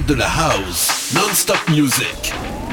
de la house, non-stop music.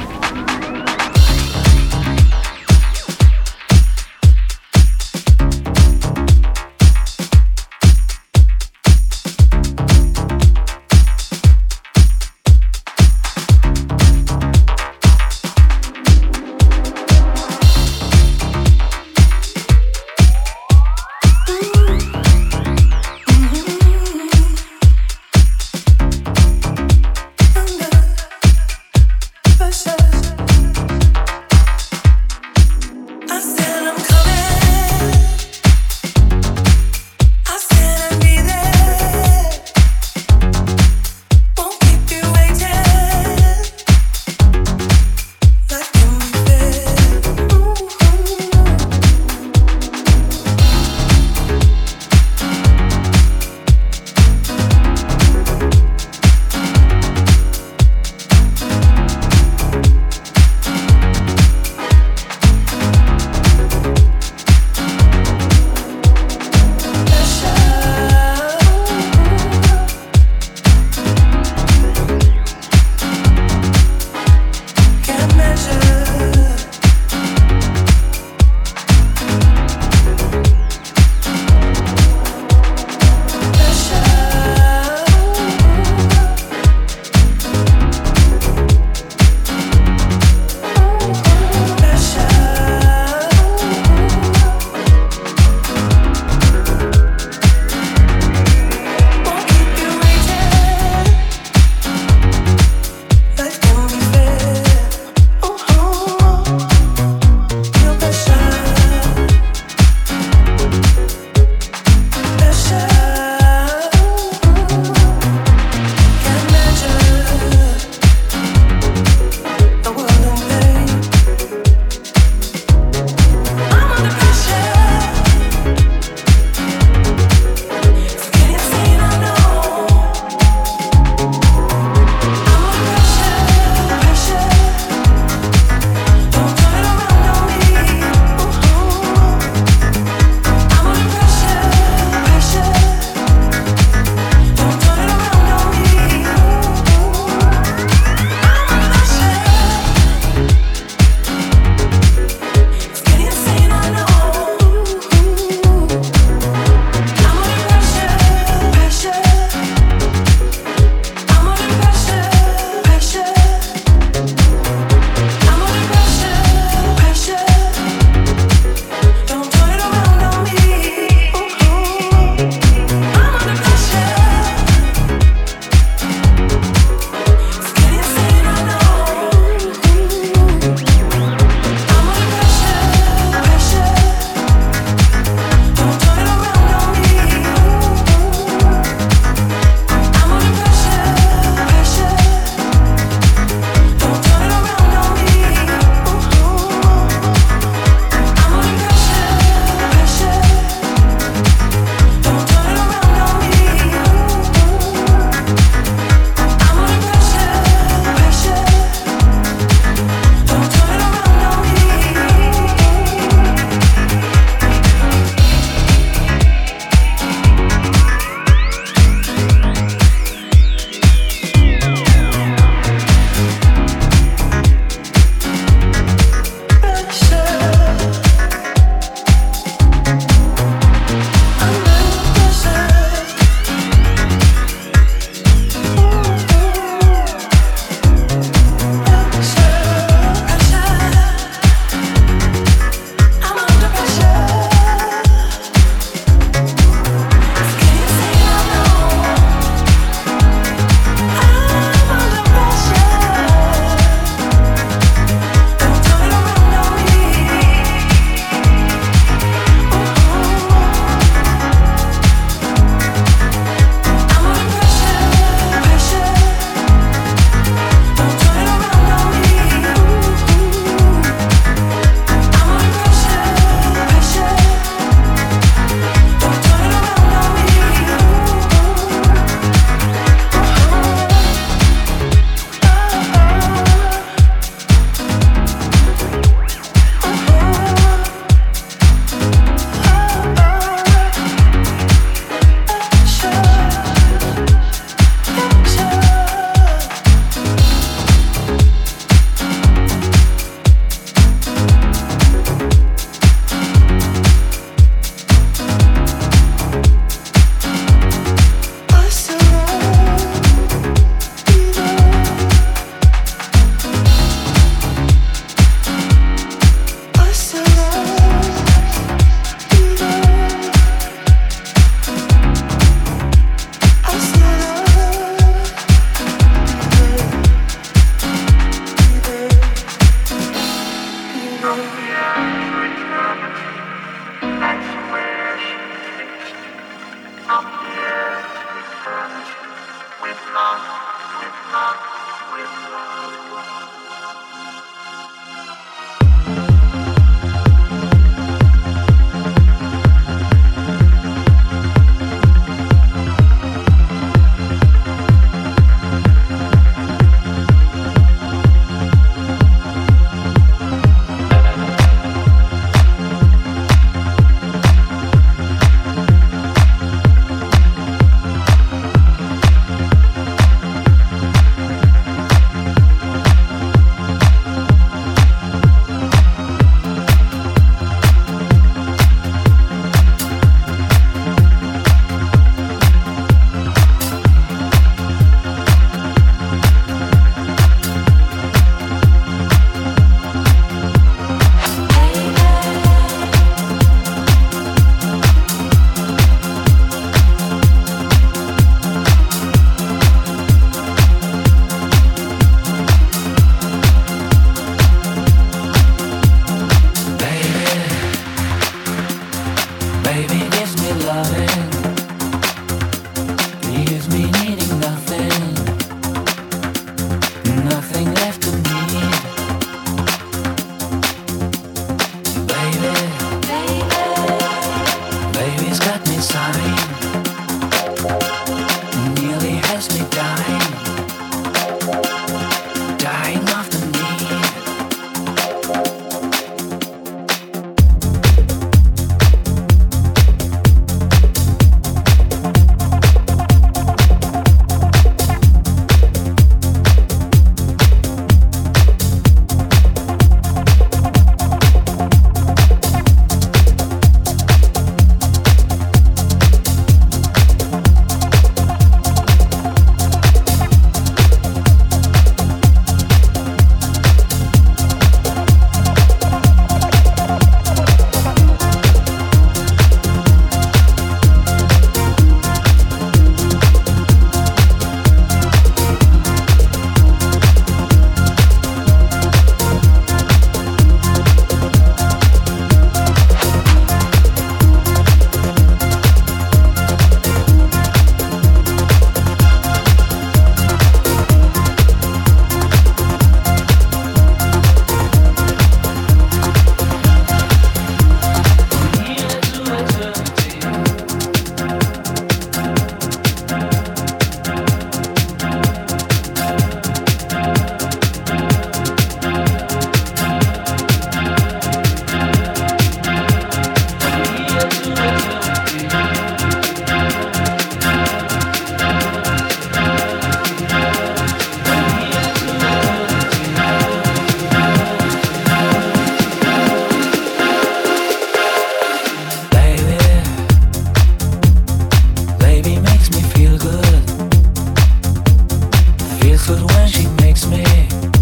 she makes me.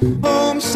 Protection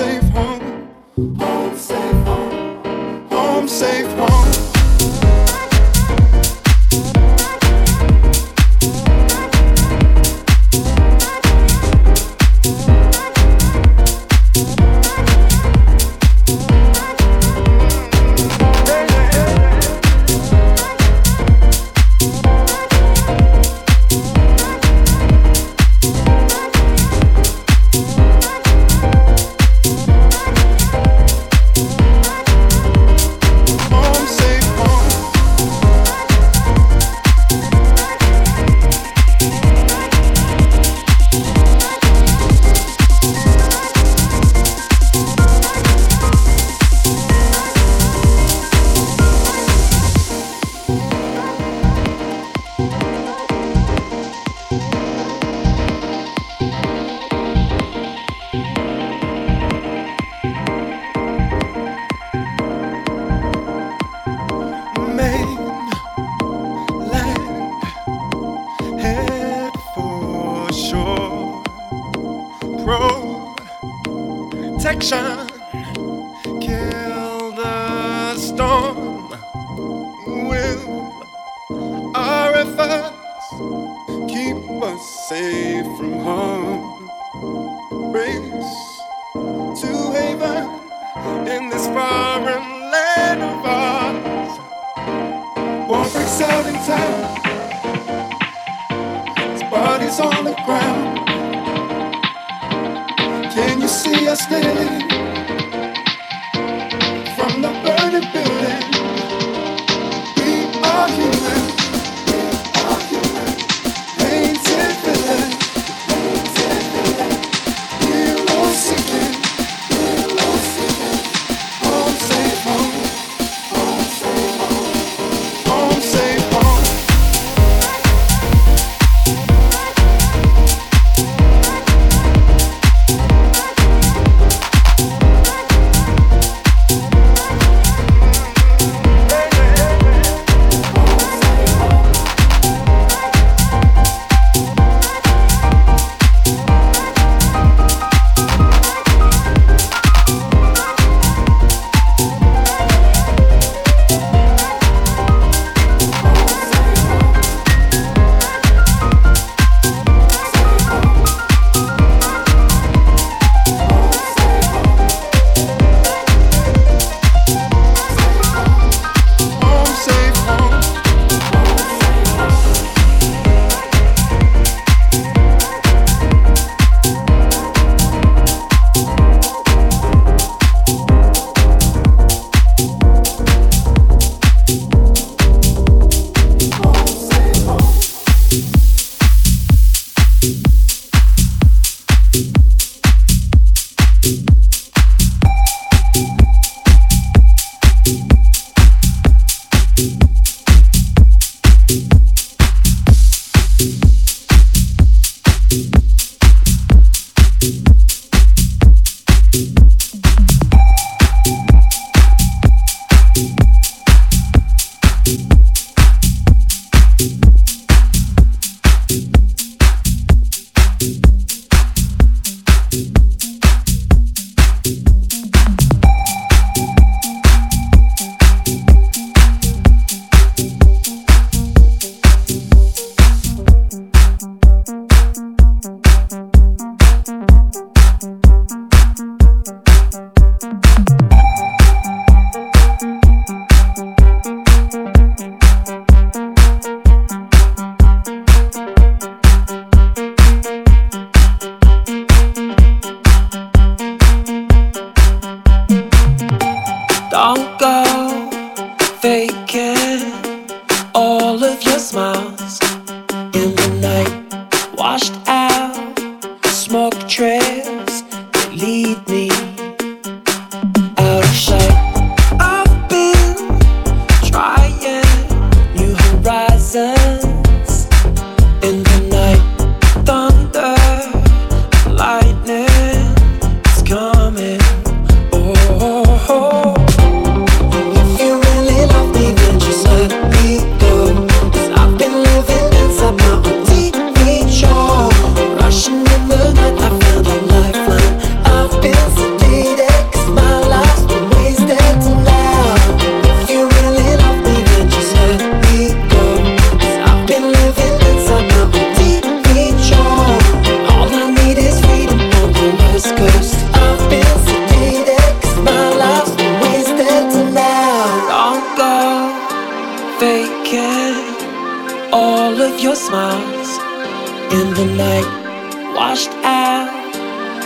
out.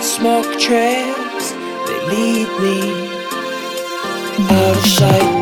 Smoke trails, they lead me out of sight.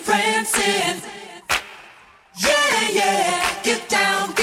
Francis. Yeah, yeah, get down.